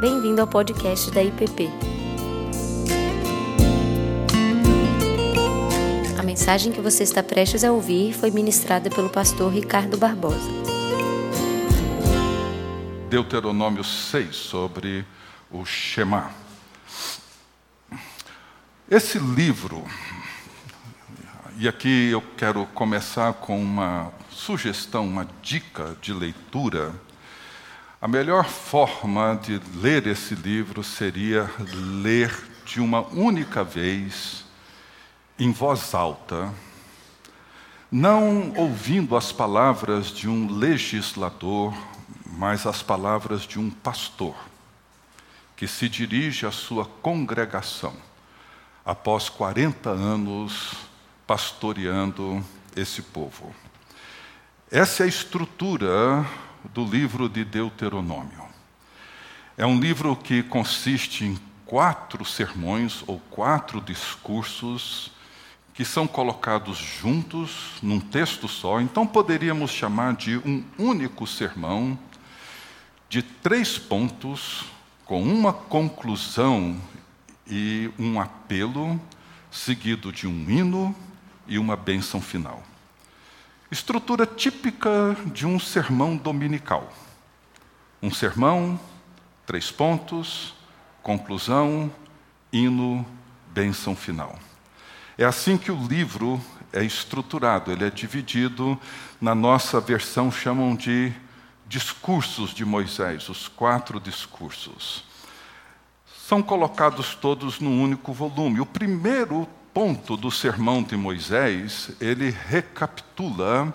Bem-vindo ao podcast da IPP. A mensagem que você está prestes a ouvir foi ministrada pelo pastor Ricardo Barbosa. Deuteronômio 6 sobre o Shema. Esse livro, e aqui eu quero começar com uma sugestão, uma dica de leitura a melhor forma de ler esse livro seria ler de uma única vez, em voz alta, não ouvindo as palavras de um legislador, mas as palavras de um pastor, que se dirige à sua congregação, após 40 anos pastoreando esse povo. Essa é a estrutura do livro de Deuteronômio. É um livro que consiste em quatro sermões ou quatro discursos que são colocados juntos num texto só, então poderíamos chamar de um único sermão de três pontos, com uma conclusão e um apelo, seguido de um hino e uma bênção final. Estrutura típica de um sermão dominical. Um sermão, três pontos, conclusão, hino, bênção final. É assim que o livro é estruturado, ele é dividido, na nossa versão chamam de discursos de Moisés, os quatro discursos. São colocados todos num único volume. O primeiro ponto do sermão de Moisés, ele recapitula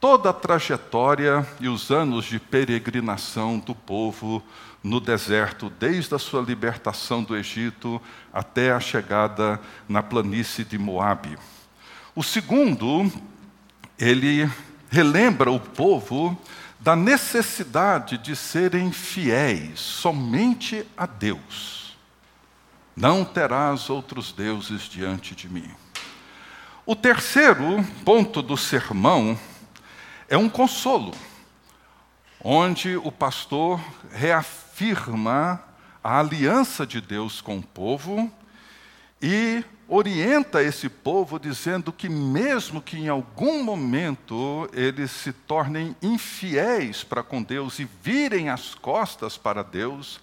toda a trajetória e os anos de peregrinação do povo no deserto, desde a sua libertação do Egito até a chegada na planície de Moabe. O segundo, ele relembra o povo da necessidade de serem fiéis somente a Deus não terás outros deuses diante de mim. O terceiro ponto do sermão é um consolo, onde o pastor reafirma a aliança de Deus com o povo e orienta esse povo dizendo que, mesmo que em algum momento eles se tornem infiéis para com Deus e virem as costas para Deus,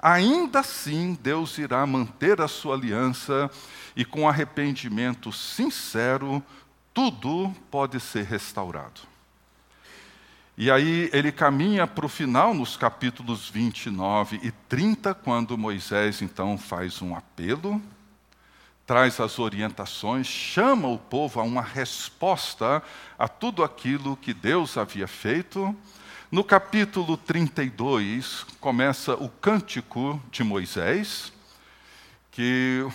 ainda assim Deus irá manter a sua aliança e com arrependimento sincero, tudo pode ser restaurado. E aí ele caminha para o final, nos capítulos 29 e 30, quando Moisés então faz um apelo, traz as orientações, chama o povo a uma resposta a tudo aquilo que Deus havia feito no capítulo 32, começa o Cântico de Moisés, que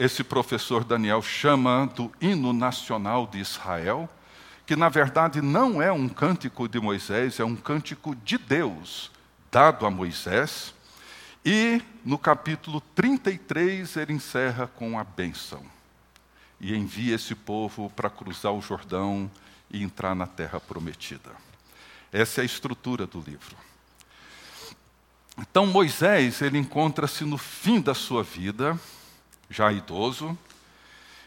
esse professor Daniel chama do hino nacional de Israel, que na verdade não é um cântico de Moisés, é um cântico de Deus, dado a Moisés. E no capítulo 33 ele encerra com a bênção e envia esse povo para cruzar o Jordão e entrar na terra prometida. Essa é a estrutura do livro. Então Moisés, ele encontra-se no fim da sua vida, já idoso,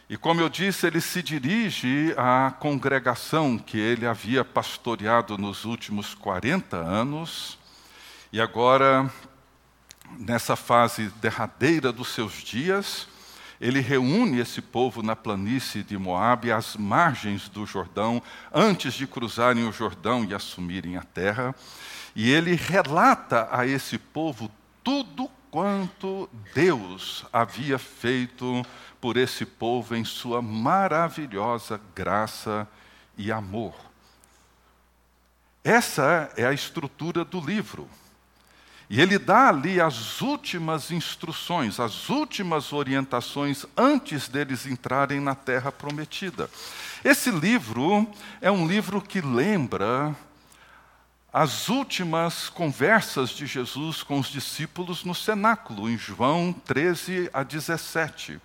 e como eu disse, ele se dirige à congregação que ele havia pastoreado nos últimos 40 anos, e agora, nessa fase derradeira dos seus dias, ele reúne esse povo na planície de Moabe, às margens do Jordão, antes de cruzarem o Jordão e assumirem a terra, e ele relata a esse povo tudo quanto Deus havia feito por esse povo em sua maravilhosa graça e amor. Essa é a estrutura do livro. E ele dá ali as últimas instruções, as últimas orientações antes deles entrarem na terra prometida. Esse livro é um livro que lembra as últimas conversas de Jesus com os discípulos no cenáculo, em João 13 a 17,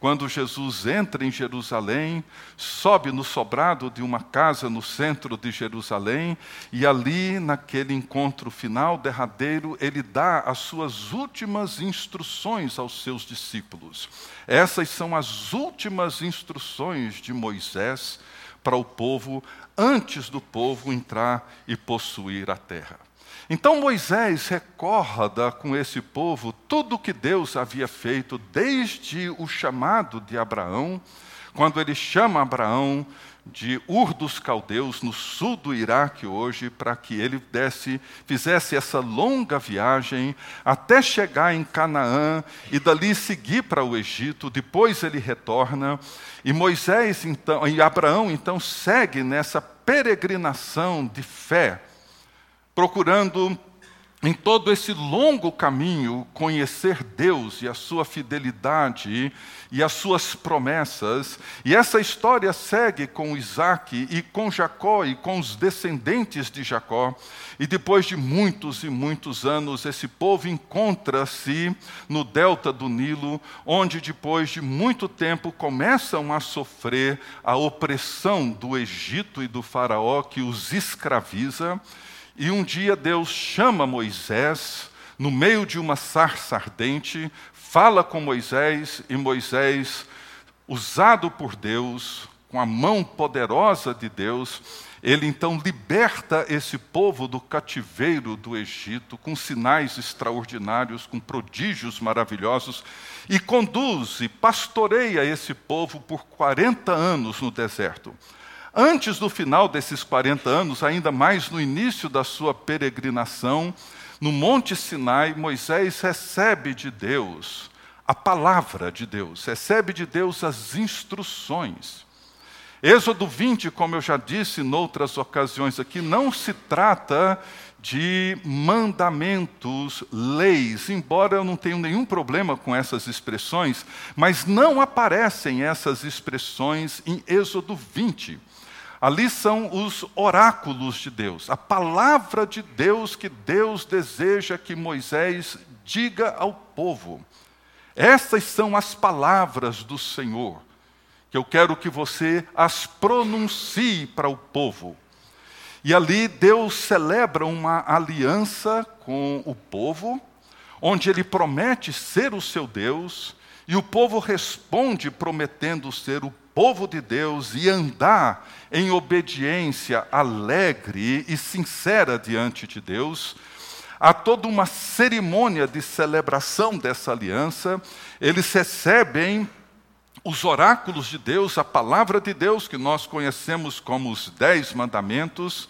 quando Jesus entra em Jerusalém, sobe no sobrado de uma casa no centro de Jerusalém, e ali, naquele encontro final, derradeiro, ele dá as suas últimas instruções aos seus discípulos. Essas são as últimas instruções de Moisés para o povo, antes do povo entrar e possuir a terra. Então Moisés recorda com esse povo tudo o que Deus havia feito desde o chamado de Abraão, quando ele chama Abraão de Ur dos Caldeus, no sul do Iraque hoje, para que ele desse, fizesse essa longa viagem até chegar em Canaã e dali seguir para o Egito. Depois ele retorna e Moisés então e Abraão então segue nessa peregrinação de fé procurando em todo esse longo caminho conhecer Deus e a sua fidelidade e as suas promessas. E essa história segue com Isaac e com Jacó e com os descendentes de Jacó. E depois de muitos e muitos anos, esse povo encontra-se no delta do Nilo, onde depois de muito tempo começam a sofrer a opressão do Egito e do Faraó que os escraviza. E um dia Deus chama Moisés, no meio de uma sarça ardente, fala com Moisés, e Moisés, usado por Deus, com a mão poderosa de Deus, ele então liberta esse povo do cativeiro do Egito, com sinais extraordinários, com prodígios maravilhosos, e conduz e pastoreia esse povo por 40 anos no deserto. Antes do final desses 40 anos, ainda mais no início da sua peregrinação, no Monte Sinai, Moisés recebe de Deus a palavra de Deus, recebe de Deus as instruções. Êxodo 20, como eu já disse em outras ocasiões aqui, não se trata de mandamentos, leis, embora eu não tenha nenhum problema com essas expressões, mas não aparecem essas expressões em Êxodo 20. Ali são os oráculos de Deus, a palavra de Deus que Deus deseja que Moisés diga ao povo. Essas são as palavras do Senhor, que eu quero que você as pronuncie para o povo. E ali Deus celebra uma aliança com o povo, onde ele promete ser o seu Deus, e o povo responde prometendo ser o povo de Deus e andar em obediência alegre e sincera diante de Deus, há toda uma cerimônia de celebração dessa aliança, eles recebem os oráculos de Deus, a palavra de Deus, que nós conhecemos como os Dez Mandamentos,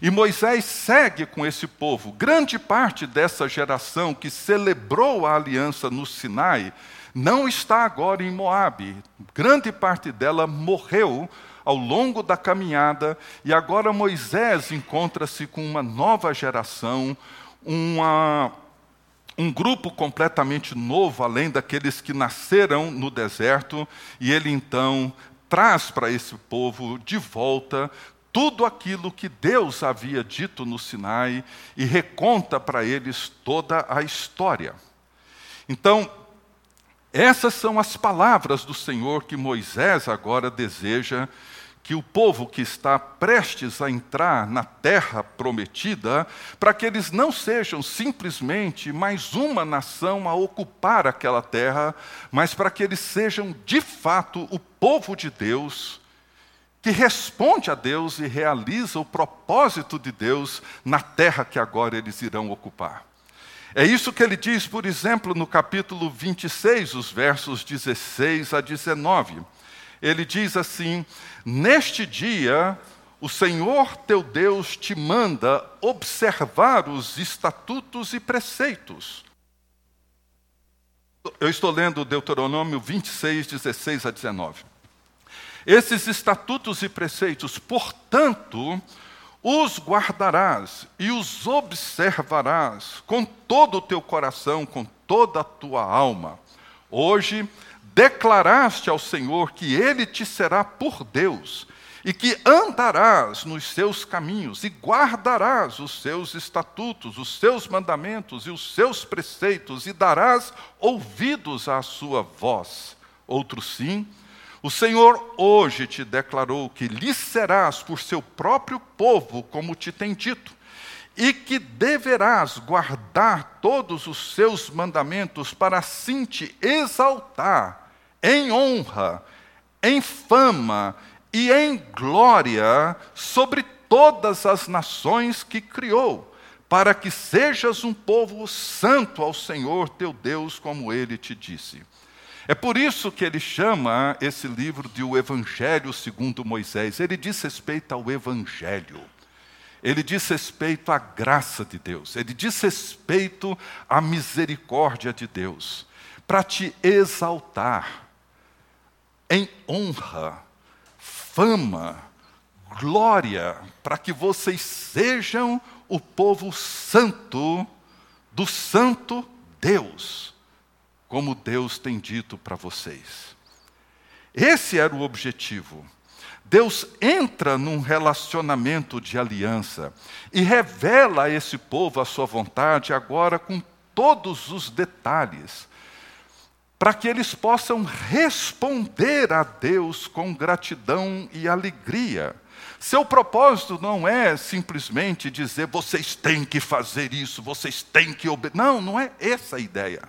e Moisés segue com esse povo. Grande parte dessa geração que celebrou a aliança no Sinai não está agora em Moabe. Grande parte dela morreu ao longo da caminhada e agora Moisés encontra-se com uma nova geração, uma, um grupo completamente novo, além daqueles que nasceram no deserto, e ele então traz para esse povo de volta tudo aquilo que Deus havia dito no Sinai e reconta para eles toda a história. Então, essas são as palavras do Senhor que Moisés agora deseja que o povo que está prestes a entrar na terra prometida, para que eles não sejam simplesmente mais uma nação a ocupar aquela terra, mas para que eles sejam de fato o povo de Deus, que responde a Deus e realiza o propósito de Deus na terra que agora eles irão ocupar. É isso que ele diz, por exemplo, no capítulo 26, os versos 16 a 19. Ele diz assim: Neste dia, o Senhor teu Deus te manda observar os estatutos e preceitos. Eu estou lendo Deuteronômio 26, 16 a 19. Esses estatutos e preceitos, portanto, os guardarás e os observarás com todo o teu coração, com toda a tua alma. Hoje declaraste ao Senhor que ele te será por Deus e que andarás nos seus caminhos e guardarás os seus estatutos, os seus mandamentos e os seus preceitos e darás ouvidos à sua voz. outros sim. O Senhor hoje te declarou que lhe serás por seu próprio povo, como te tem dito, e que deverás guardar todos os seus mandamentos para assim te exaltar em honra, em fama e em glória sobre todas as nações que criou, para que sejas um povo santo ao Senhor teu Deus, como ele te disse. É por isso que ele chama esse livro de o Evangelho segundo Moisés. Ele diz respeito ao Evangelho. Ele diz respeito à graça de Deus. Ele diz respeito à misericórdia de Deus. Para te exaltar em honra, fama, glória, para que vocês sejam o povo santo do Santo Deus como Deus tem dito para vocês. Esse era o objetivo. Deus entra num relacionamento de aliança e revela a esse povo a sua vontade agora com todos os detalhes, para que eles possam responder a Deus com gratidão e alegria. Seu propósito não é simplesmente dizer vocês têm que fazer isso, vocês têm que obedecer. Não, não é essa a ideia.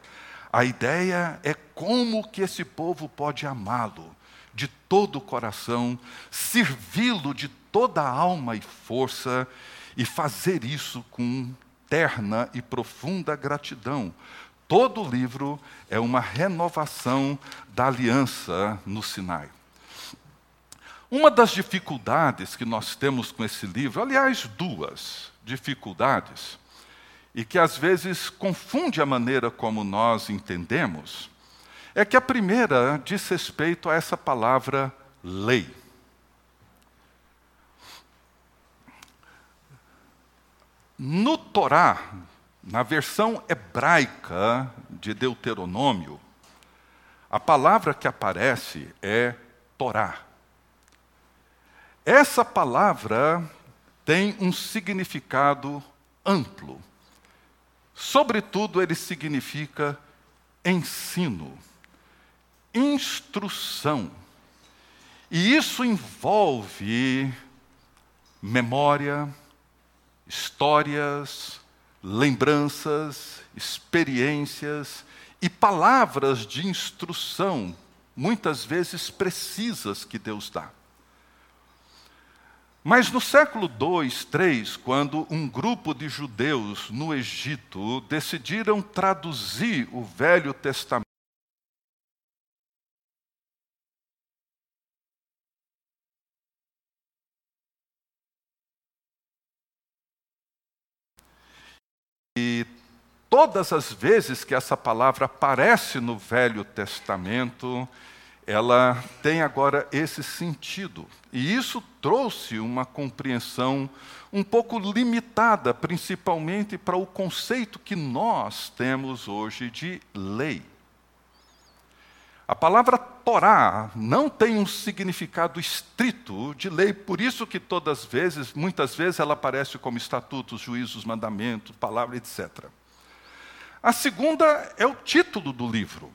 A ideia é como que esse povo pode amá-lo de todo o coração, servi-lo de toda a alma e força e fazer isso com terna e profunda gratidão. Todo o livro é uma renovação da aliança no Sinai. Uma das dificuldades que nós temos com esse livro, aliás, duas dificuldades, e que às vezes confunde a maneira como nós entendemos, é que a primeira diz respeito a essa palavra lei. No Torá, na versão hebraica de Deuteronômio, a palavra que aparece é Torá. Essa palavra tem um significado amplo. Sobretudo, ele significa ensino, instrução. E isso envolve memória, histórias, lembranças, experiências e palavras de instrução, muitas vezes precisas, que Deus dá. Mas no século 2, 3, quando um grupo de judeus no Egito decidiram traduzir o Velho Testamento, E todas as vezes que essa palavra aparece no Velho Testamento, ela tem agora esse sentido. E isso trouxe uma compreensão um pouco limitada, principalmente para o conceito que nós temos hoje de lei. A palavra Torá não tem um significado estrito de lei, por isso que todas as vezes, muitas vezes ela aparece como estatutos, juízos, mandamentos, palavra, etc. A segunda é o título do livro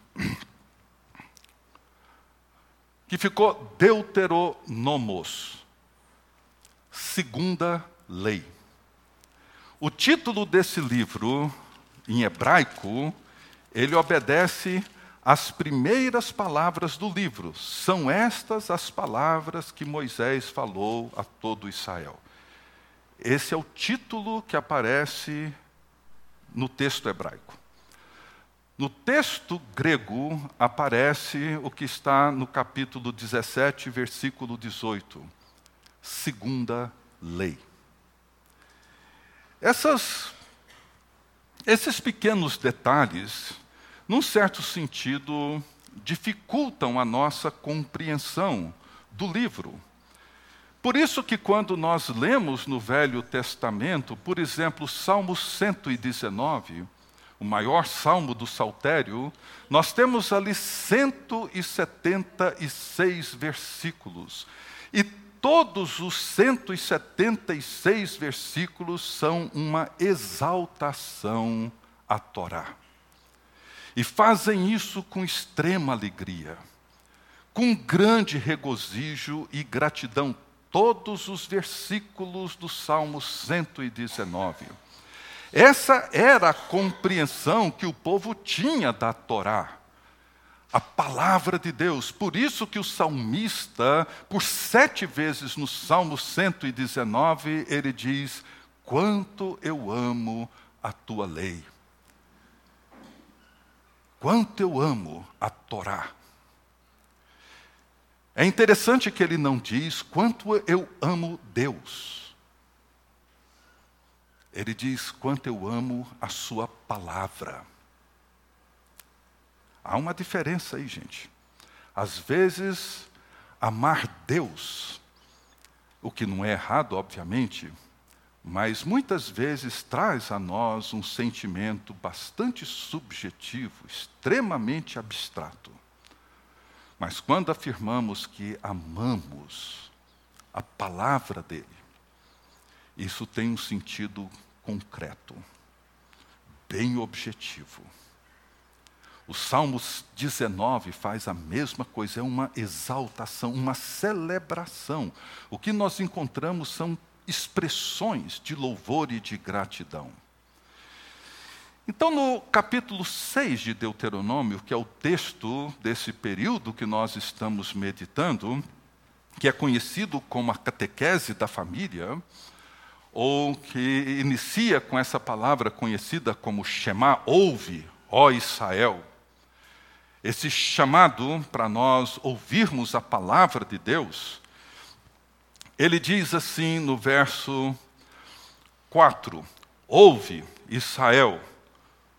que ficou Deuteronomos, segunda lei. O título desse livro, em hebraico, ele obedece às primeiras palavras do livro. São estas as palavras que Moisés falou a todo Israel. Esse é o título que aparece no texto hebraico. No texto grego aparece o que está no capítulo 17, versículo 18. Segunda lei. Essas, esses pequenos detalhes, num certo sentido, dificultam a nossa compreensão do livro. Por isso que quando nós lemos no Velho Testamento, por exemplo, Salmo 119, o maior salmo do saltério, nós temos ali 176 versículos. E todos os 176 versículos são uma exaltação à Torá. E fazem isso com extrema alegria. com grande regozijo e gratidão todos os versículos do Salmo 119. Essa era a compreensão que o povo tinha da Torá a palavra de Deus. Por isso que o salmista, por sete vezes no Salmo 119, ele diz: Quanto eu amo a tua lei. Quanto eu amo a Torá. É interessante que ele não diz quanto eu amo Deus. Ele diz quanto eu amo a sua palavra. Há uma diferença aí, gente. Às vezes, amar Deus, o que não é errado, obviamente, mas muitas vezes traz a nós um sentimento bastante subjetivo, extremamente abstrato. Mas quando afirmamos que amamos a palavra dele, isso tem um sentido concreto, bem objetivo. O Salmo 19 faz a mesma coisa, é uma exaltação, uma celebração. O que nós encontramos são expressões de louvor e de gratidão. Então, no capítulo 6 de Deuteronômio, que é o texto desse período que nós estamos meditando, que é conhecido como a catequese da família, ou que inicia com essa palavra conhecida como Shema, ouve, ó Israel esse chamado para nós ouvirmos a palavra de Deus, ele diz assim no verso 4: Ouve, Israel,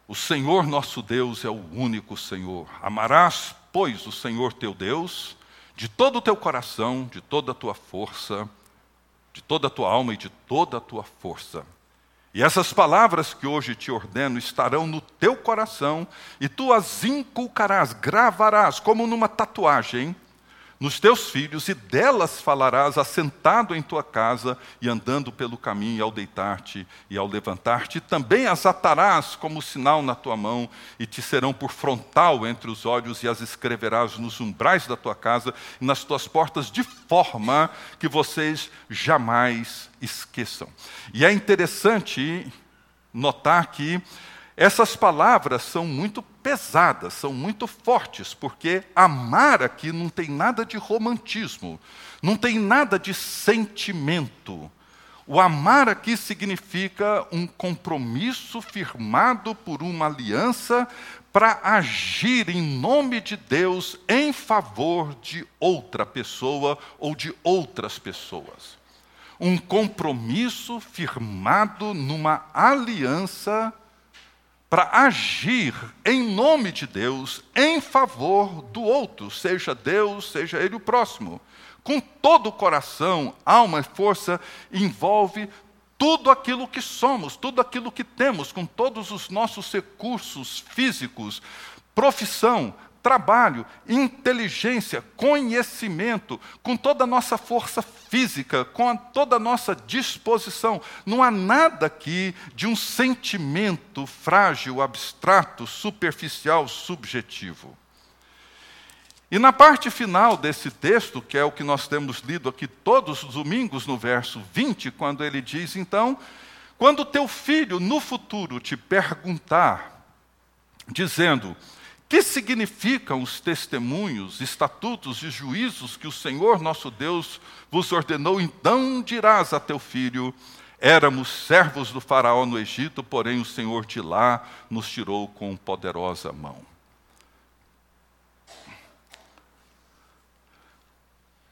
o Senhor nosso Deus é o único Senhor. Amarás, pois, o Senhor teu Deus de todo o teu coração, de toda a tua força, de toda a tua alma e de toda a tua força. E essas palavras que hoje te ordeno estarão no teu coração, e tu as inculcarás, gravarás, como numa tatuagem, nos teus filhos, e delas falarás assentado em tua casa e andando pelo caminho, e ao deitar-te e ao levantar-te. Também as atarás como sinal na tua mão, e te serão por frontal entre os olhos, e as escreverás nos umbrais da tua casa e nas tuas portas, de forma que vocês jamais esqueçam. E é interessante notar que essas palavras são muito pesadas, são muito fortes, porque amar aqui não tem nada de romantismo, não tem nada de sentimento. O amar aqui significa um compromisso firmado por uma aliança para agir em nome de Deus em favor de outra pessoa ou de outras pessoas. Um compromisso firmado numa aliança para agir em nome de Deus em favor do outro, seja Deus, seja ele o próximo. Com todo o coração, alma e força, envolve tudo aquilo que somos, tudo aquilo que temos, com todos os nossos recursos físicos, profissão, trabalho, inteligência, conhecimento, com toda a nossa força física, com a, toda a nossa disposição. Não há nada aqui de um sentimento frágil, abstrato, superficial, subjetivo. E na parte final desse texto, que é o que nós temos lido aqui todos os domingos, no verso 20, quando ele diz: Então, quando teu filho no futuro te perguntar, dizendo, que significam os testemunhos, estatutos e juízos que o Senhor nosso Deus vos ordenou? Então dirás a teu filho: Éramos servos do Faraó no Egito, porém o Senhor de lá nos tirou com poderosa mão.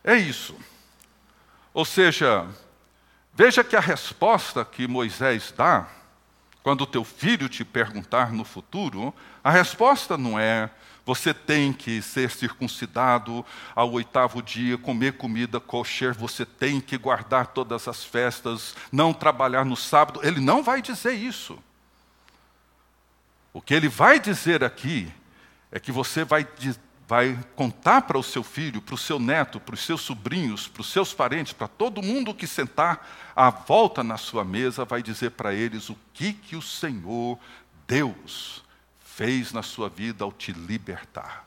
É isso. Ou seja, veja que a resposta que Moisés dá quando o teu filho te perguntar no futuro, a resposta não é você tem que ser circuncidado ao oitavo dia, comer comida kosher, você tem que guardar todas as festas, não trabalhar no sábado. Ele não vai dizer isso. O que ele vai dizer aqui é que você vai vai contar para o seu filho, para o seu neto, para os seus sobrinhos, para os seus parentes, para todo mundo que sentar à volta na sua mesa, vai dizer para eles o que, que o Senhor, Deus, fez na sua vida ao te libertar.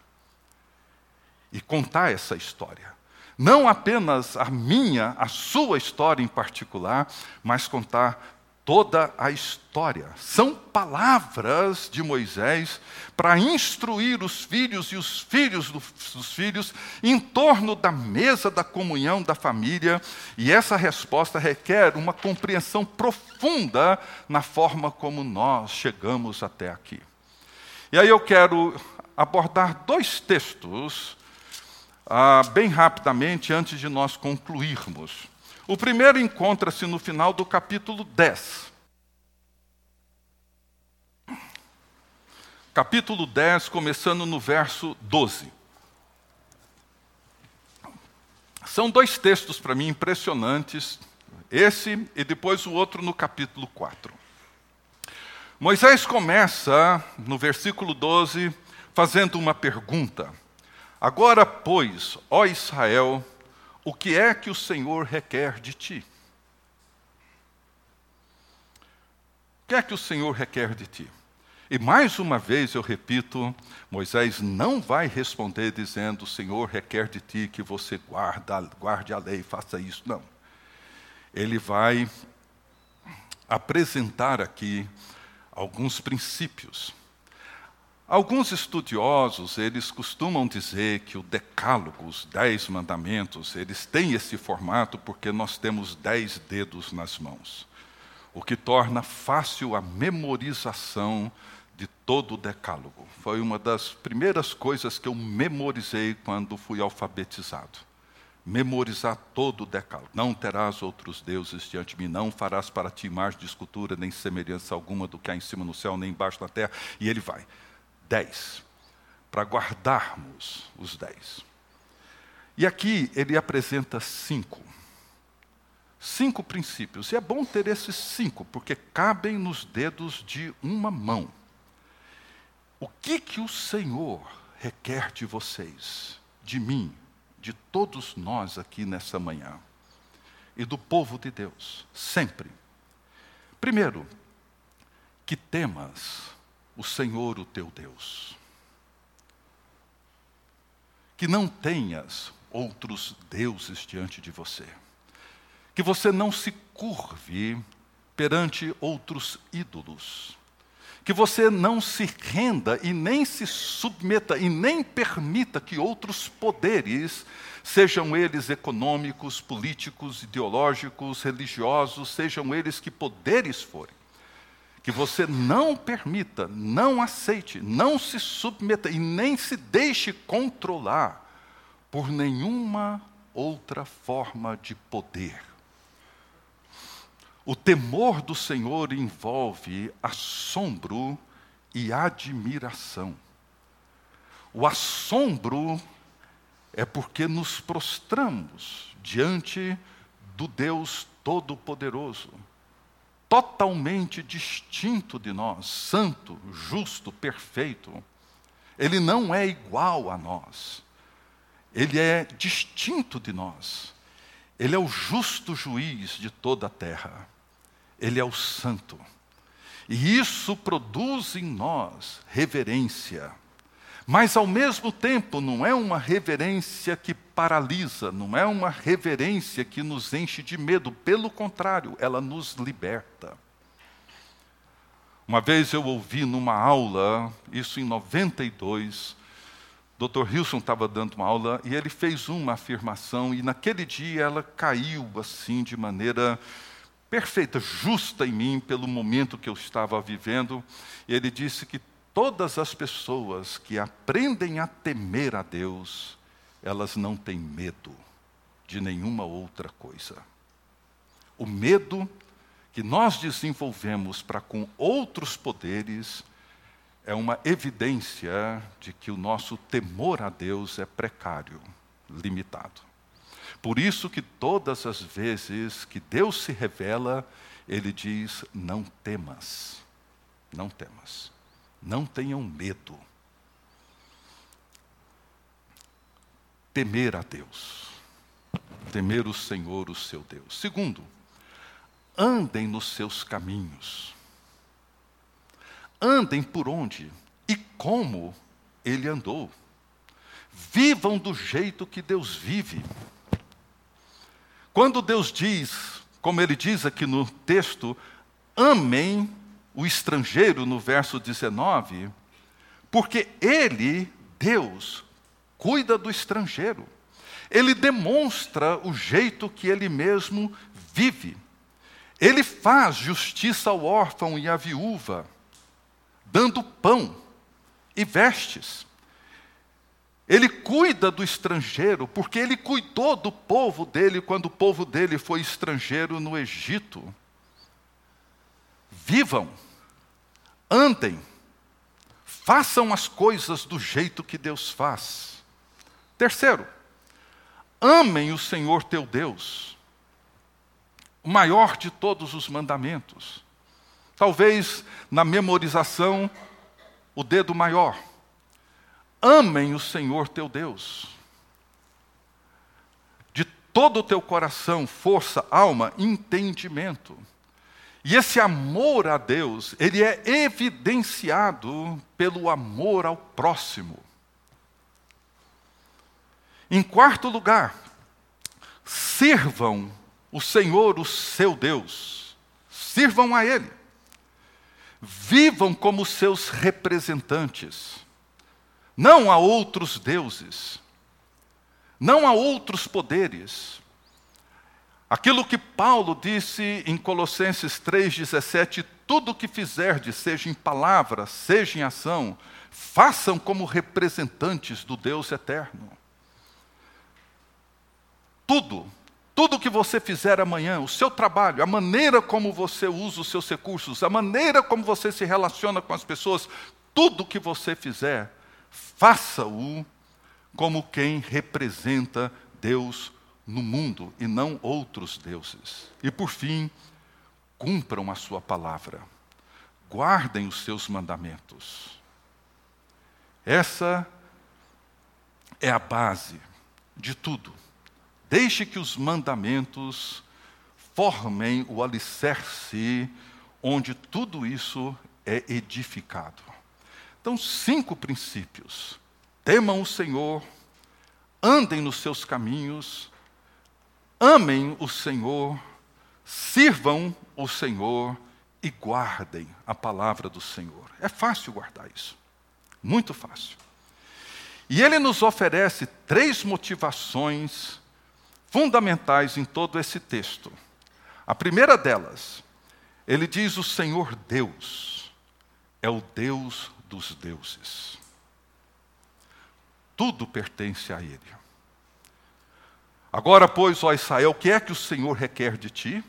e contar essa história. Não apenas a minha, a sua história em particular, mas contar toda a história. São palavras de Moisés para instruir os filhos e os filhos dos filhos em torno da mesa da comunhão da família, e essa resposta requer uma compreensão profunda na forma como nós chegamos até aqui. E aí eu quero abordar dois textos ah, bem rapidamente antes de nós concluirmos. O primeiro encontra-se no final do capítulo 10. Capítulo 10, começando no verso 12. São dois textos para mim impressionantes, esse e depois o outro no capítulo 4. Moisés começa, no versículo 12, fazendo uma pergunta. Agora, pois, ó Israel, o que é que o Senhor requer de ti? O que é que o Senhor requer de ti? E mais uma vez eu repito, Moisés não vai responder dizendo: o Senhor requer de ti que você guarda, guarde a lei, faça isso. Não. Ele vai apresentar aqui alguns princípios. Alguns estudiosos, eles costumam dizer que o decálogo, os dez mandamentos, eles têm esse formato porque nós temos dez dedos nas mãos, o que torna fácil a memorização de todo o decálogo. Foi uma das primeiras coisas que eu memorizei quando fui alfabetizado. Memorizar todo o decálogo. Não terás outros deuses diante de mim, não farás para ti imagem de escultura, nem semelhança alguma do que há em cima no céu, nem embaixo na terra. E ele vai dez, para guardarmos os dez. E aqui ele apresenta cinco. Cinco princípios. E é bom ter esses cinco, porque cabem nos dedos de uma mão. O que, que o Senhor requer de vocês, de mim, de todos nós aqui nessa manhã, e do povo de Deus, sempre? Primeiro, que temas o Senhor, o teu Deus. Que não tenhas outros deuses diante de você. Que você não se curve perante outros ídolos. Que você não se renda e nem se submeta e nem permita que outros poderes, sejam eles econômicos, políticos, ideológicos, religiosos, sejam eles que poderes forem, que você não permita, não aceite, não se submeta e nem se deixe controlar por nenhuma outra forma de poder. O temor do Senhor envolve assombro e admiração. O assombro é porque nos prostramos diante do Deus Todo-Poderoso totalmente distinto de nós, santo, justo, perfeito. Ele não é igual a nós. Ele é distinto de nós. Ele é o justo juiz de toda a terra. Ele é o santo. E isso produz em nós reverência. Mas, ao mesmo tempo, não é uma reverência que paralisa, não é uma reverência que nos enche de medo, pelo contrário, ela nos liberta. Uma vez eu ouvi numa aula, isso em 92, Dr. Hilson estava dando uma aula e ele fez uma afirmação, e naquele dia ela caiu assim de maneira perfeita, justa em mim, pelo momento que eu estava vivendo. Ele disse que todas as pessoas que aprendem a temer a Deus, elas não têm medo de nenhuma outra coisa. O medo que nós desenvolvemos para com outros poderes é uma evidência de que o nosso temor a Deus é precário, limitado. Por isso que todas as vezes que Deus se revela, ele diz: "Não temas. Não temas." Não tenham medo. Temer a Deus. Temer o Senhor, o seu Deus. Segundo, andem nos seus caminhos. Andem por onde e como ele andou. Vivam do jeito que Deus vive. Quando Deus diz, como ele diz aqui no texto, amem o estrangeiro no verso 19, porque ele, Deus, cuida do estrangeiro. Ele demonstra o jeito que ele mesmo vive. Ele faz justiça ao órfão e à viúva, dando pão e vestes. Ele cuida do estrangeiro, porque ele cuidou do povo dele quando o povo dele foi estrangeiro no Egito. Vivam, andem, façam as coisas do jeito que Deus faz. Terceiro, amem o Senhor teu Deus o maior de todos os mandamentos. Talvez na memorização, o dedo maior. Amem o Senhor teu Deus. De todo o teu coração, força, alma, entendimento. E esse amor a Deus, ele é evidenciado pelo amor ao próximo. Em quarto lugar, sirvam o Senhor, o seu Deus. Sirvam a Ele. Vivam como seus representantes. Não a outros deuses. Não a outros poderes. Aquilo que Paulo disse em Colossenses 3,17: tudo o que fizerdes, seja em palavra, seja em ação, façam como representantes do Deus eterno. Tudo tudo que você fizer amanhã, o seu trabalho, a maneira como você usa os seus recursos, a maneira como você se relaciona com as pessoas, tudo que você fizer, faça-o como quem representa Deus no mundo e não outros deuses. E por fim, cumpram a sua palavra, guardem os seus mandamentos. Essa é a base de tudo. Deixe que os mandamentos formem o alicerce onde tudo isso é edificado. Então, cinco princípios: temam o Senhor, andem nos seus caminhos, amem o Senhor, sirvam o Senhor e guardem a palavra do Senhor. É fácil guardar isso, muito fácil. E ele nos oferece três motivações fundamentais em todo esse texto. A primeira delas, ele diz: O Senhor Deus é o Deus dos deuses. Tudo pertence a Ele. Agora, pois, ó Israel, o que é que o Senhor requer de ti?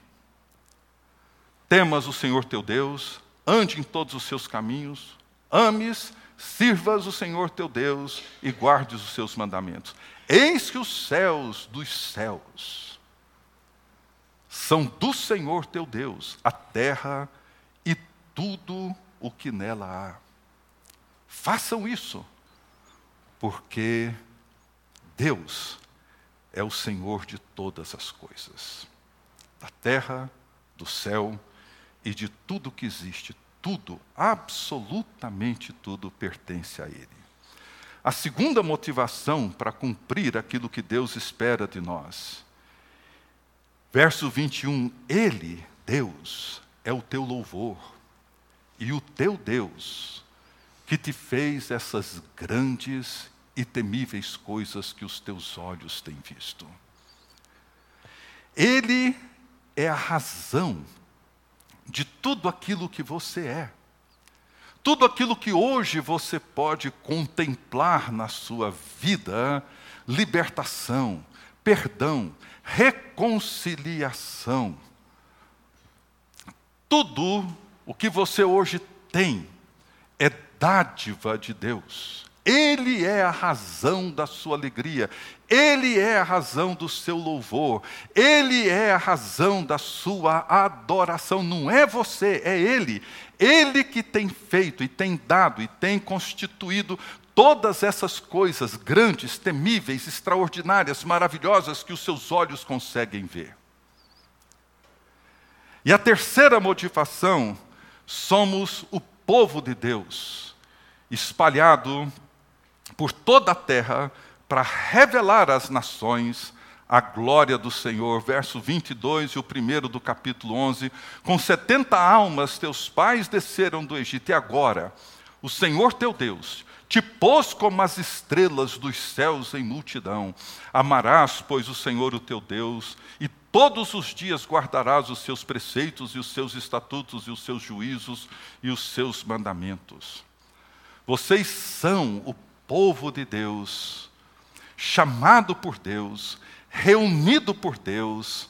Temas o Senhor teu Deus, ande em todos os seus caminhos, ames, sirvas o Senhor teu Deus e guardes os seus mandamentos. Eis que os céus dos céus são do Senhor teu Deus, a terra e tudo o que nela há. Façam isso, porque Deus é o Senhor de todas as coisas, da terra, do céu e de tudo que existe. Tudo, absolutamente tudo pertence a Ele. A segunda motivação para cumprir aquilo que Deus espera de nós. Verso 21, Ele, Deus, é o teu louvor, e o teu Deus, que te fez essas grandes e temíveis coisas que os teus olhos têm visto. Ele é a razão de tudo aquilo que você é. Tudo aquilo que hoje você pode contemplar na sua vida, libertação, perdão, reconciliação. Tudo o que você hoje tem é dádiva de Deus. Ele é a razão da sua alegria, Ele é a razão do seu louvor, Ele é a razão da sua adoração. Não é você, é Ele. Ele que tem feito e tem dado e tem constituído todas essas coisas grandes, temíveis, extraordinárias, maravilhosas que os seus olhos conseguem ver. E a terceira motivação, somos o povo de Deus, espalhado por toda a terra para revelar às nações a glória do Senhor. Verso 22 e o primeiro do capítulo 11. Com setenta almas teus pais desceram do Egito, e agora o Senhor teu Deus te pôs como as estrelas dos céus em multidão. Amarás, pois, o Senhor o teu Deus, e todos os dias guardarás os seus preceitos e os seus estatutos e os seus juízos e os seus mandamentos. Vocês são o povo de Deus, chamado por Deus, reunido por Deus,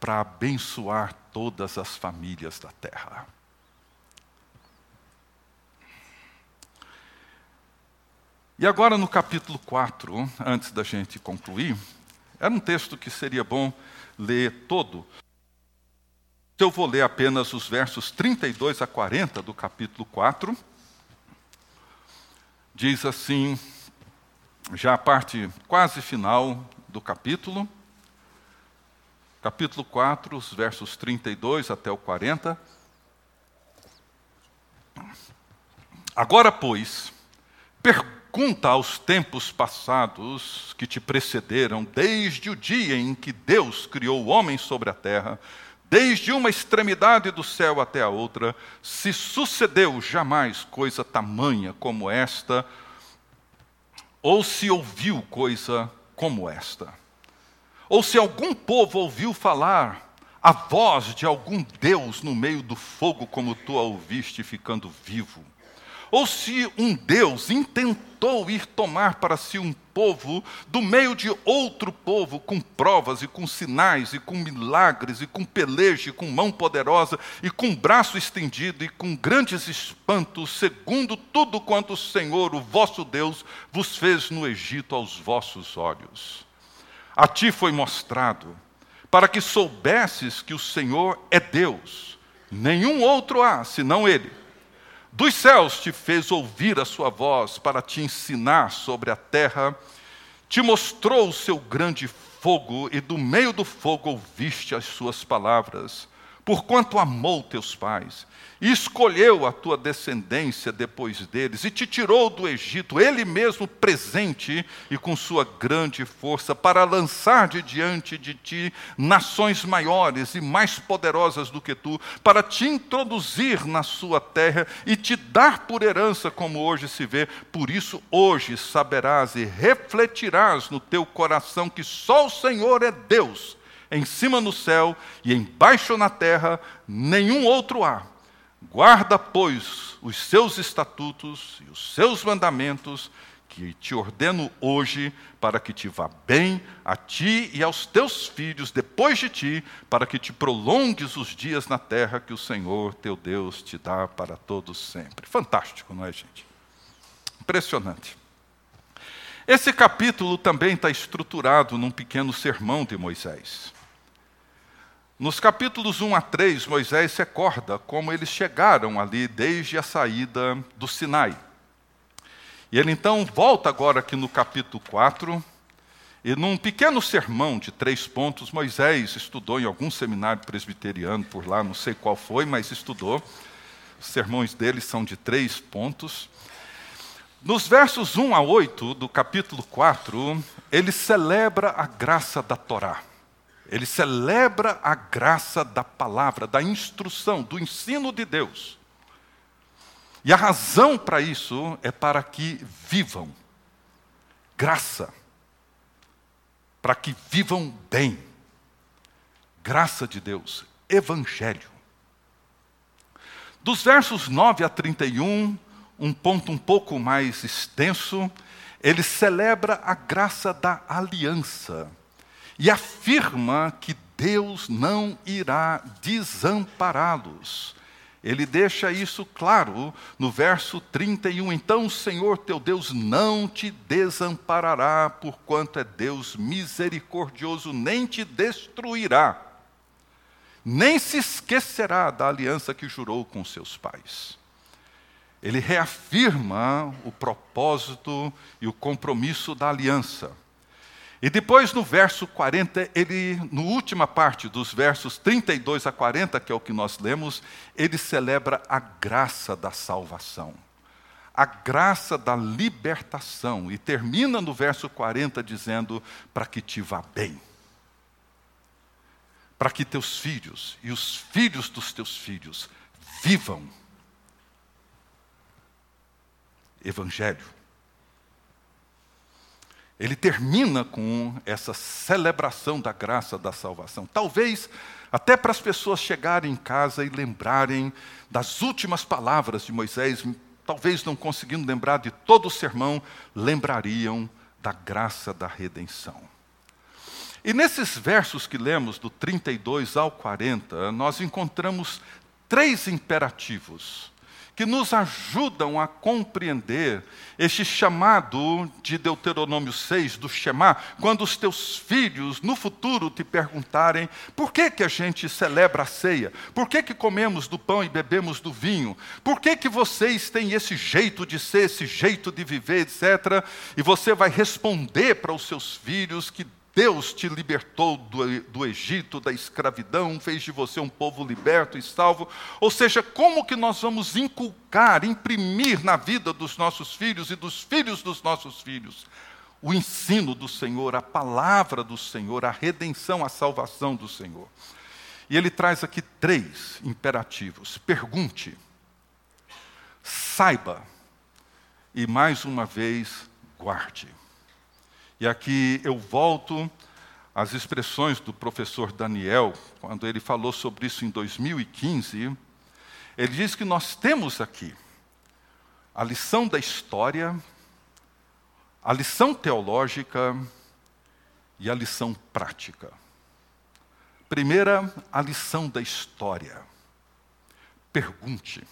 para abençoar todas as famílias da terra. E agora no capítulo 4, antes da gente concluir, era um texto que seria bom ler todo. Eu vou ler apenas os versos 32 a 40 do capítulo 4. Diz assim, já a parte quase final do capítulo, capítulo 4, os versos 32 até o 40. Agora, pois, pergunta aos tempos passados que te precederam, desde o dia em que Deus criou o homem sobre a terra, desde uma extremidade do céu até a outra, se sucedeu jamais coisa tamanha como esta, ou se ouviu coisa como esta. Ou se algum povo ouviu falar a voz de algum Deus no meio do fogo, como tu a ouviste ficando vivo ou se um Deus intentou ir tomar para si um povo do meio de outro povo, com provas e com sinais, e com milagres, e com peleja, e com mão poderosa, e com braço estendido, e com grandes espantos, segundo tudo quanto o Senhor, o vosso Deus, vos fez no Egito aos vossos olhos. A ti foi mostrado, para que soubesses que o Senhor é Deus, nenhum outro há senão Ele dos céus te fez ouvir a sua voz para te ensinar sobre a terra, te mostrou o seu grande fogo, e do meio do fogo ouviste as suas palavras porquanto amou teus pais, e escolheu a tua descendência depois deles, e te tirou do Egito, ele mesmo presente e com sua grande força, para lançar de diante de ti nações maiores e mais poderosas do que tu, para te introduzir na sua terra e te dar por herança, como hoje se vê. Por isso, hoje saberás e refletirás no teu coração que só o Senhor é Deus em cima no céu e embaixo na terra, nenhum outro há. Guarda, pois, os seus estatutos e os seus mandamentos, que te ordeno hoje, para que te vá bem a ti e aos teus filhos depois de ti, para que te prolongues os dias na terra que o Senhor teu Deus te dá para todos sempre. Fantástico, não é, gente? Impressionante. Esse capítulo também está estruturado num pequeno sermão de Moisés. Nos capítulos 1 a 3, Moisés recorda como eles chegaram ali desde a saída do Sinai. E ele então volta agora aqui no capítulo 4, e num pequeno sermão de três pontos, Moisés estudou em algum seminário presbiteriano por lá, não sei qual foi, mas estudou. Os sermões dele são de três pontos. Nos versos 1 a 8 do capítulo 4, ele celebra a graça da Torá. Ele celebra a graça da palavra, da instrução, do ensino de Deus. E a razão para isso é para que vivam graça, para que vivam bem. Graça de Deus, evangelho. Dos versos 9 a 31, um ponto um pouco mais extenso, ele celebra a graça da aliança e afirma que Deus não irá desampará-los. Ele deixa isso claro no verso 31. Então o Senhor teu Deus não te desamparará, porquanto é Deus misericordioso, nem te destruirá, nem se esquecerá da aliança que jurou com seus pais. Ele reafirma o propósito e o compromisso da aliança. E depois no verso 40, ele, na última parte dos versos 32 a 40, que é o que nós lemos, ele celebra a graça da salvação. a graça da libertação. E termina no verso 40 dizendo: para que te vá bem. Para que teus filhos e os filhos dos teus filhos vivam. Evangelho. Ele termina com essa celebração da graça da salvação. Talvez até para as pessoas chegarem em casa e lembrarem das últimas palavras de Moisés, talvez não conseguindo lembrar de todo o sermão, lembrariam da graça da redenção. E nesses versos que lemos, do 32 ao 40, nós encontramos três imperativos que nos ajudam a compreender este chamado de Deuteronômio 6, do Shema, quando os teus filhos no futuro te perguntarem por que, que a gente celebra a ceia, por que, que comemos do pão e bebemos do vinho, por que, que vocês têm esse jeito de ser, esse jeito de viver, etc. E você vai responder para os seus filhos que Deus te libertou do, do, Egito, da escravidão, fez de você um povo liberto e salvo. Ou seja, como que nós vamos inculcar, imprimir na vida dos nossos filhos e dos filhos dos nossos filhos o ensino do Senhor, a palavra do Senhor, a redenção, a salvação do Senhor. E ele traz aqui três imperativos: pergunte, saiba e mais uma vez guarde. E aqui eu volto às expressões do professor Daniel, quando ele falou sobre isso em 2015. Ele diz que nós temos aqui a lição da história, a lição teológica e a lição prática. Primeira, a lição da história. Pergunte.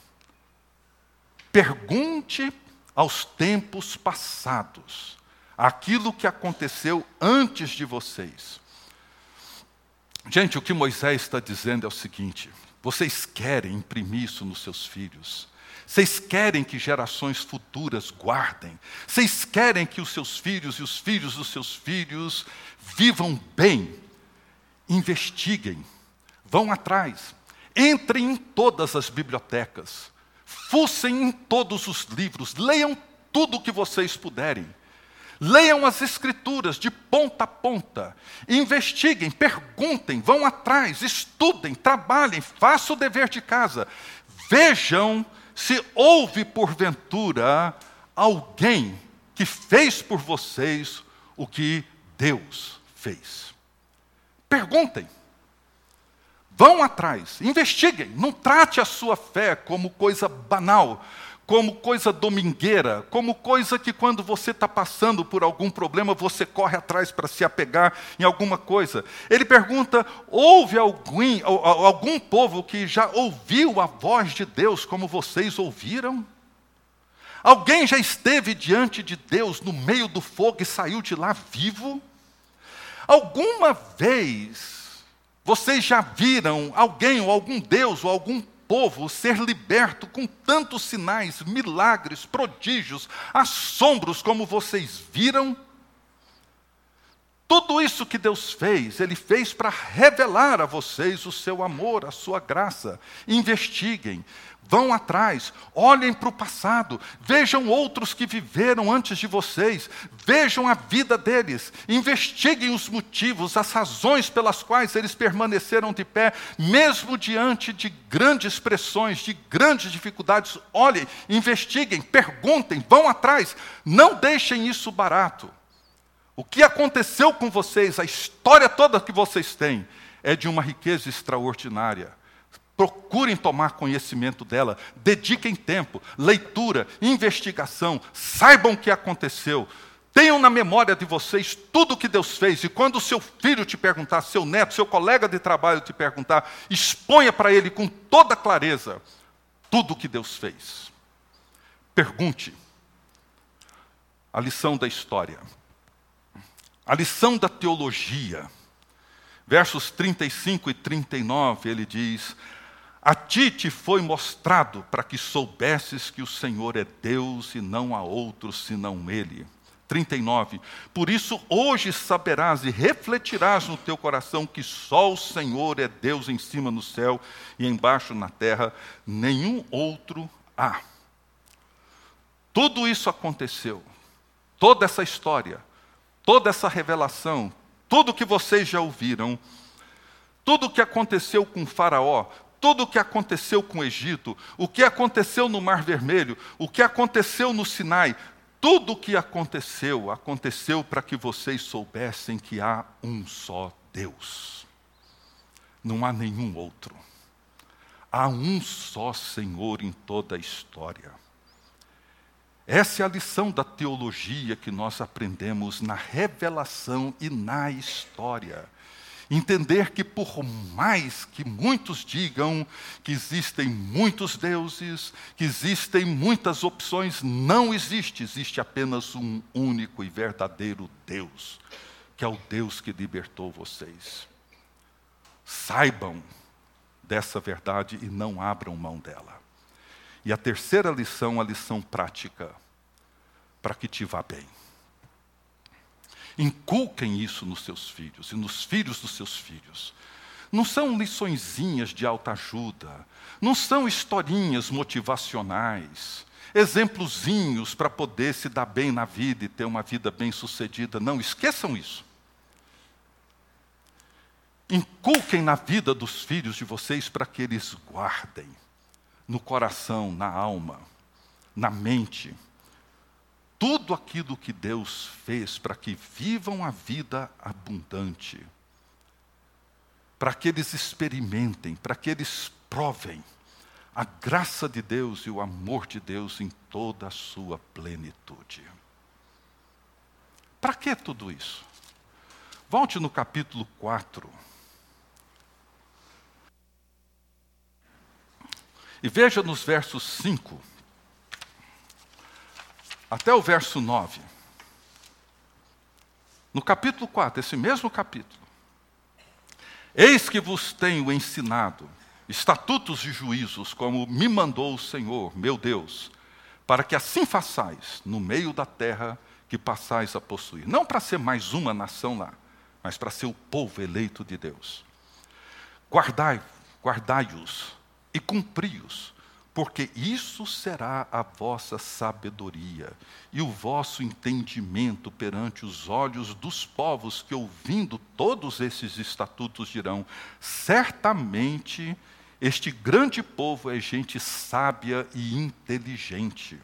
Pergunte aos tempos passados aquilo que aconteceu antes de vocês. Gente, o que Moisés está dizendo é o seguinte: vocês querem imprimir isso nos seus filhos. Vocês querem que gerações futuras guardem. Vocês querem que os seus filhos e os filhos dos seus filhos vivam bem. Investiguem, vão atrás, entrem em todas as bibliotecas, fucem em todos os livros, leiam tudo o que vocês puderem. Leiam as Escrituras de ponta a ponta, investiguem, perguntem, vão atrás, estudem, trabalhem, façam o dever de casa. Vejam se houve porventura alguém que fez por vocês o que Deus fez. Perguntem. Vão atrás, investiguem, não trate a sua fé como coisa banal, como coisa domingueira, como coisa que quando você está passando por algum problema, você corre atrás para se apegar em alguma coisa. Ele pergunta: houve algum, algum povo que já ouviu a voz de Deus como vocês ouviram? Alguém já esteve diante de Deus no meio do fogo e saiu de lá vivo? Alguma vez vocês já viram alguém ou algum Deus ou algum povo ser liberto com tantos sinais, milagres, prodígios, assombros como vocês viram. Tudo isso que Deus fez, Ele fez para revelar a vocês o seu amor, a sua graça. Investiguem, Vão atrás, olhem para o passado, vejam outros que viveram antes de vocês, vejam a vida deles, investiguem os motivos, as razões pelas quais eles permaneceram de pé, mesmo diante de grandes pressões, de grandes dificuldades. Olhem, investiguem, perguntem, vão atrás, não deixem isso barato. O que aconteceu com vocês, a história toda que vocês têm, é de uma riqueza extraordinária procurem tomar conhecimento dela, dediquem tempo, leitura, investigação, saibam o que aconteceu. Tenham na memória de vocês tudo o que Deus fez, e quando seu filho te perguntar, seu neto, seu colega de trabalho te perguntar, exponha para ele com toda clareza tudo o que Deus fez. Pergunte. A lição da história, a lição da teologia. Versos 35 e 39, ele diz: a ti te foi mostrado para que soubesses que o Senhor é Deus e não há outro senão Ele. 39. Por isso hoje saberás e refletirás no teu coração que só o Senhor é Deus em cima no céu e embaixo na terra, nenhum outro há. tudo isso aconteceu, toda essa história, toda essa revelação, tudo que vocês já ouviram, tudo o que aconteceu com Faraó, tudo o que aconteceu com o Egito, o que aconteceu no Mar Vermelho, o que aconteceu no Sinai, tudo o que aconteceu, aconteceu para que vocês soubessem que há um só Deus. Não há nenhum outro. Há um só Senhor em toda a história. Essa é a lição da teologia que nós aprendemos na revelação e na história. Entender que, por mais que muitos digam que existem muitos deuses, que existem muitas opções, não existe, existe apenas um único e verdadeiro Deus, que é o Deus que libertou vocês. Saibam dessa verdade e não abram mão dela. E a terceira lição, a lição prática, para que te vá bem. Inculquem isso nos seus filhos e nos filhos dos seus filhos. Não são liçõezinhas de alta ajuda, não são historinhas motivacionais, exemplozinhos para poder se dar bem na vida e ter uma vida bem-sucedida. Não, esqueçam isso. Inculquem na vida dos filhos de vocês para que eles guardem no coração, na alma, na mente, tudo aquilo que Deus fez para que vivam a vida abundante, para que eles experimentem, para que eles provem a graça de Deus e o amor de Deus em toda a sua plenitude. Para que tudo isso? Volte no capítulo 4. E veja nos versos 5 até o verso 9. No capítulo 4, esse mesmo capítulo. Eis que vos tenho ensinado estatutos e juízos, como me mandou o Senhor, meu Deus, para que assim façais no meio da terra que passais a possuir. Não para ser mais uma nação lá, mas para ser o povo eleito de Deus. Guardai, guardai-os e cumpri-os porque isso será a vossa sabedoria e o vosso entendimento perante os olhos dos povos que, ouvindo todos esses estatutos, dirão: certamente este grande povo é gente sábia e inteligente.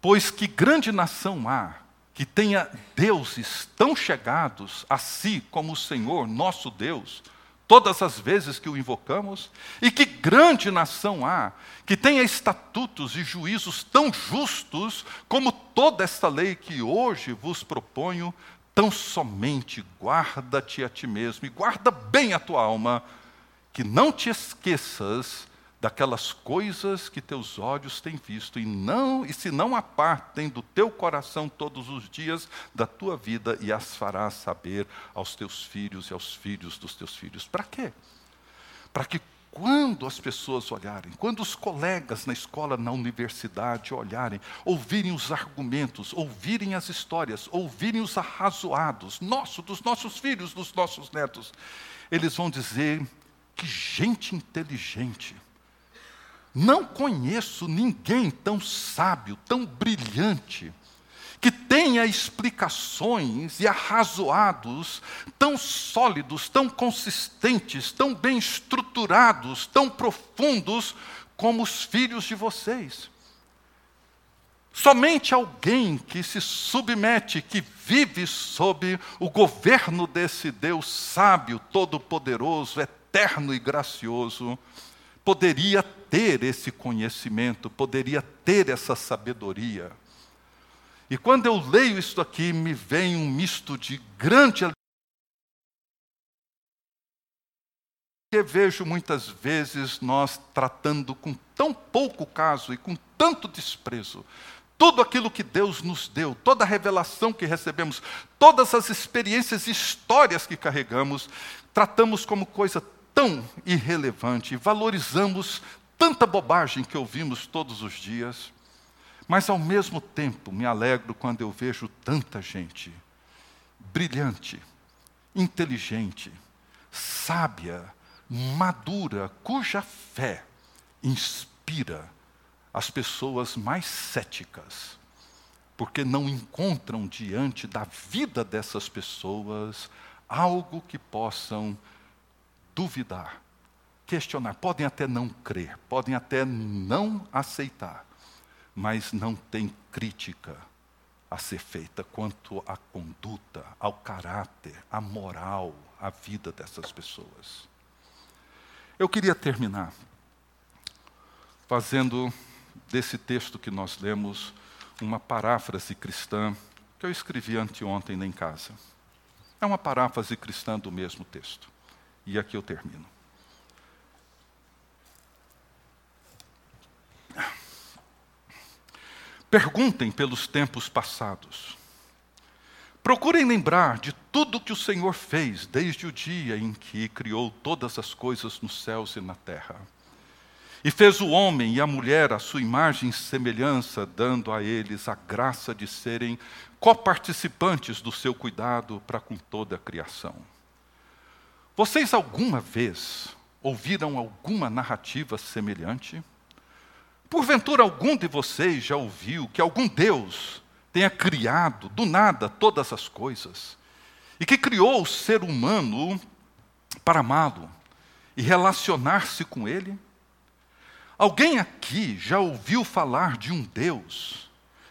Pois que grande nação há que tenha deuses tão chegados a si como o Senhor, nosso Deus, todas as vezes que o invocamos, e que grande nação há que tenha estatutos e juízos tão justos como toda esta lei que hoje vos proponho, tão somente guarda-te a ti mesmo e guarda bem a tua alma, que não te esqueças daquelas coisas que teus olhos têm visto e não e se não apartem do teu coração todos os dias da tua vida e as farás saber aos teus filhos e aos filhos dos teus filhos. Para quê? Para que quando as pessoas olharem, quando os colegas na escola, na universidade olharem, ouvirem os argumentos, ouvirem as histórias, ouvirem os arrazoados, nosso, dos nossos filhos, dos nossos netos, eles vão dizer que gente inteligente não conheço ninguém tão sábio, tão brilhante, que tenha explicações e arrazoados tão sólidos, tão consistentes, tão bem estruturados, tão profundos como os filhos de vocês. Somente alguém que se submete, que vive sob o governo desse Deus sábio, todo-poderoso, eterno e gracioso, poderia ter esse conhecimento, poderia ter essa sabedoria. E quando eu leio isso aqui, me vem um misto de grande alegria. que vejo muitas vezes nós tratando com tão pouco caso e com tanto desprezo tudo aquilo que Deus nos deu, toda a revelação que recebemos, todas as experiências e histórias que carregamos, tratamos como coisa tão irrelevante, valorizamos tanta bobagem que ouvimos todos os dias, mas ao mesmo tempo me alegro quando eu vejo tanta gente brilhante, inteligente, sábia, madura, cuja fé inspira as pessoas mais céticas, porque não encontram diante da vida dessas pessoas algo que possam duvidar, questionar. Podem até não crer, podem até não aceitar, mas não tem crítica a ser feita quanto à conduta, ao caráter, à moral, à vida dessas pessoas. Eu queria terminar fazendo desse texto que nós lemos uma paráfrase cristã que eu escrevi anteontem em casa. É uma paráfrase cristã do mesmo texto. E aqui eu termino. Perguntem pelos tempos passados. Procurem lembrar de tudo que o Senhor fez desde o dia em que criou todas as coisas nos céus e na terra. E fez o homem e a mulher à sua imagem e semelhança, dando a eles a graça de serem coparticipantes do seu cuidado para com toda a criação. Vocês alguma vez ouviram alguma narrativa semelhante? Porventura algum de vocês já ouviu que algum Deus tenha criado do nada todas as coisas e que criou o ser humano para amá-lo e relacionar-se com ele? Alguém aqui já ouviu falar de um Deus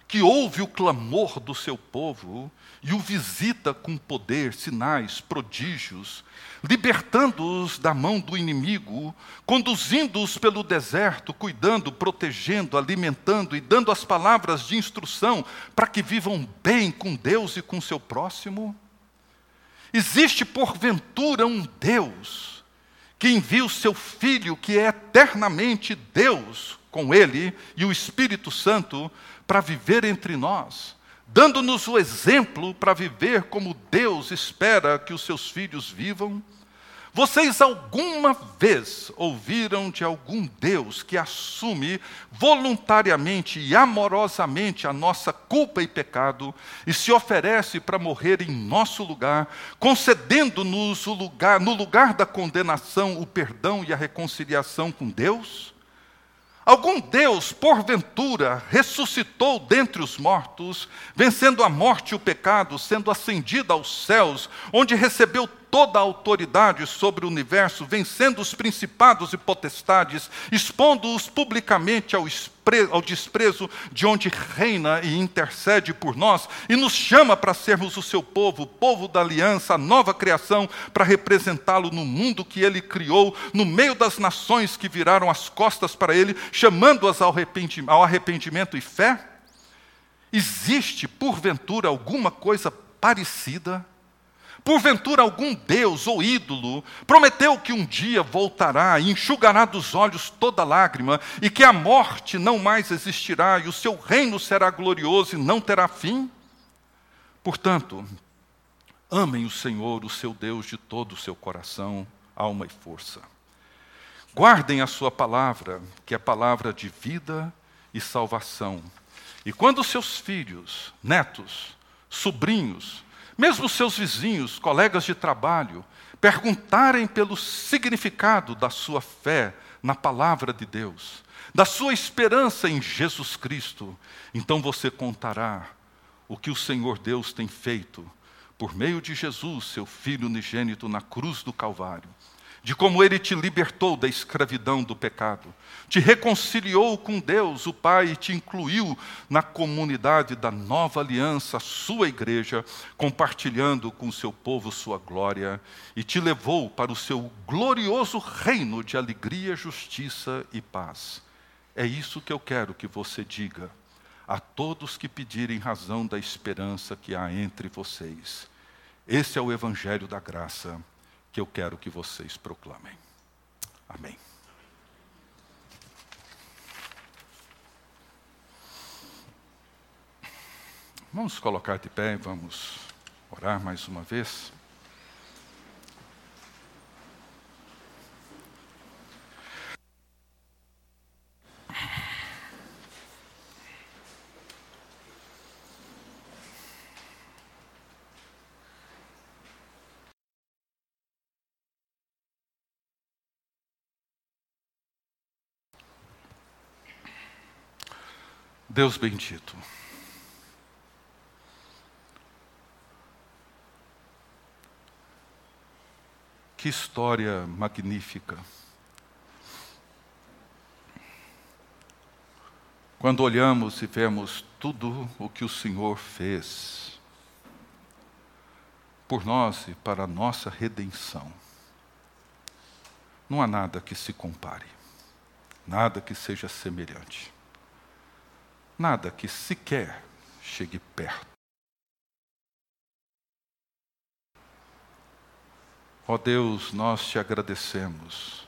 que ouve o clamor do seu povo e o visita com poder, sinais, prodígios, libertando-os da mão do inimigo, conduzindo-os pelo deserto, cuidando, protegendo, alimentando e dando as palavras de instrução para que vivam bem com Deus e com seu próximo? Existe porventura um Deus que envia o seu Filho, que é eternamente Deus, com Ele e o Espírito Santo, para viver entre nós? Dando-nos o exemplo para viver como Deus espera que os seus filhos vivam? Vocês alguma vez ouviram de algum Deus que assume voluntariamente e amorosamente a nossa culpa e pecado e se oferece para morrer em nosso lugar, concedendo-nos o lugar, no lugar da condenação, o perdão e a reconciliação com Deus? Algum Deus, porventura, ressuscitou dentre os mortos, vencendo a morte e o pecado, sendo ascendido aos céus, onde recebeu toda a autoridade sobre o universo, vencendo os principados e potestades, expondo-os publicamente ao, ao, desprezo de onde reina e intercede por nós, e nos chama para sermos o seu povo, o povo da aliança, a nova criação, para representá-lo no mundo que ele criou, no meio das nações que viraram as costas para ele, chamando-as ao ao arrependimento e fé? Existe, porventura, alguma coisa parecida? Porventura, algum Deus ou ídolo prometeu que um dia voltará e enxugará dos olhos toda lágrima, e que a morte não mais existirá, e o seu reino será glorioso e não terá fim? Portanto, amem o Senhor, o seu Deus, de todo o seu coração, alma e força. Guardem a sua palavra, que é palavra de vida e salvação. E quando seus filhos, netos, sobrinhos, mesmo seus vizinhos, colegas de trabalho, perguntarem pelo significado da sua fé na palavra de Deus, da sua esperança em Jesus Cristo, então você contará o que o Senhor Deus tem feito por meio de Jesus, seu Filho unigênito, na cruz do Calvário de como ele te libertou da escravidão do pecado, te reconciliou com Deus, o Pai, e te incluiu na comunidade da nova aliança, sua igreja, compartilhando com o seu povo sua glória, e te levou para o seu glorioso reino de alegria, justiça e paz. É isso que eu quero que você diga a todos que pedirem razão da esperança que há entre vocês. Esse é o Evangelho da graça que eu quero que vocês proclamem. Amém. Vamos colocar de pé e vamos orar mais uma vez. Deus bendito. Que história magnífica. Quando olhamos e vemos tudo o que o Senhor fez por nós e para a nossa redenção, não há nada que se compare, nada que seja semelhante, nada que sequer chegue perto. Ó oh Deus, nós te agradecemos,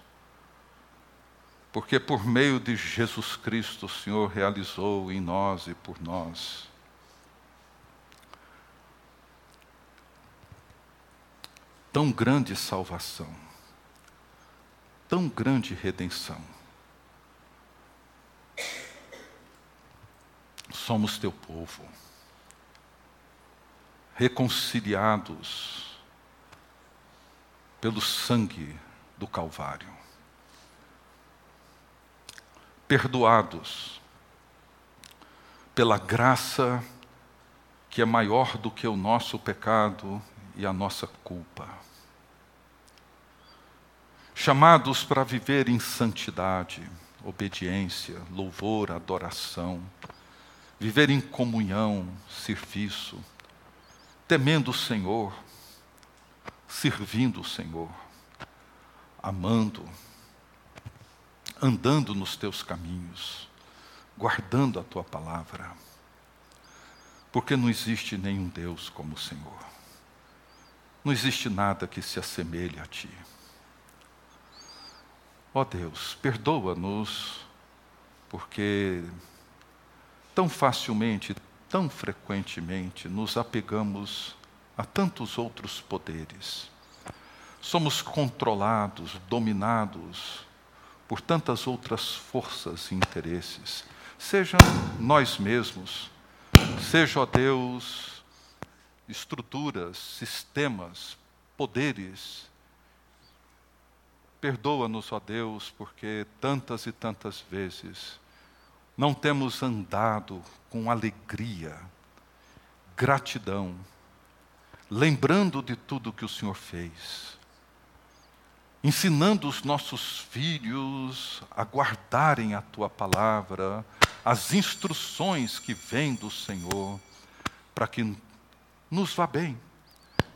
porque por meio de Jesus Cristo o Senhor realizou em nós e por nós tão grande salvação, tão grande redenção. Somos teu povo, reconciliados pelo sangue do Calvário. Perdoados pela graça que é maior do que o nosso pecado e a nossa culpa. Chamados para viver em santidade, obediência, louvor, adoração, viver em comunhão, serviço, temendo o Senhor, servindo o Senhor, amando, andando nos teus caminhos, guardando a tua palavra. Porque não existe nenhum Deus como o Senhor. Não existe nada que se assemelhe a ti. Ó oh Deus, perdoa-nos, porque tão facilmente, tão frequentemente nos apegamos a tantos outros poderes. Somos controlados, dominados por tantas outras forças e interesses, sejam nós mesmos, seja, Deus, estruturas, sistemas, poderes. Perdoa-nos, ó Deus, porque tantas e tantas vezes não temos andado com alegria, gratidão, lembrando de tudo que o Senhor fez, ensinando os nossos filhos a guardarem a tua palavra, as instruções que vêm do Senhor, para que nos vá bem,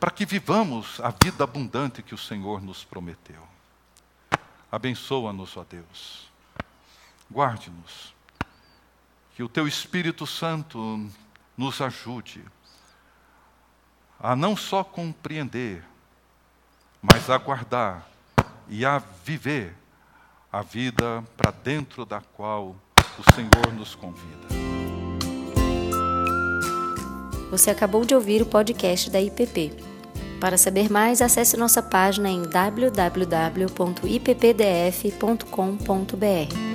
para que vivamos a vida abundante que o Senhor nos prometeu. Abençoa-nos, ó Deus. Guarde-nos. Que o teu Espírito Santo nos ajude a não só compreender, mas a guardar e a viver a vida para dentro da qual o Senhor nos convida. Você acabou de ouvir o podcast da IPP. Para saber mais, acesse nossa página em www.ippdf.com.br.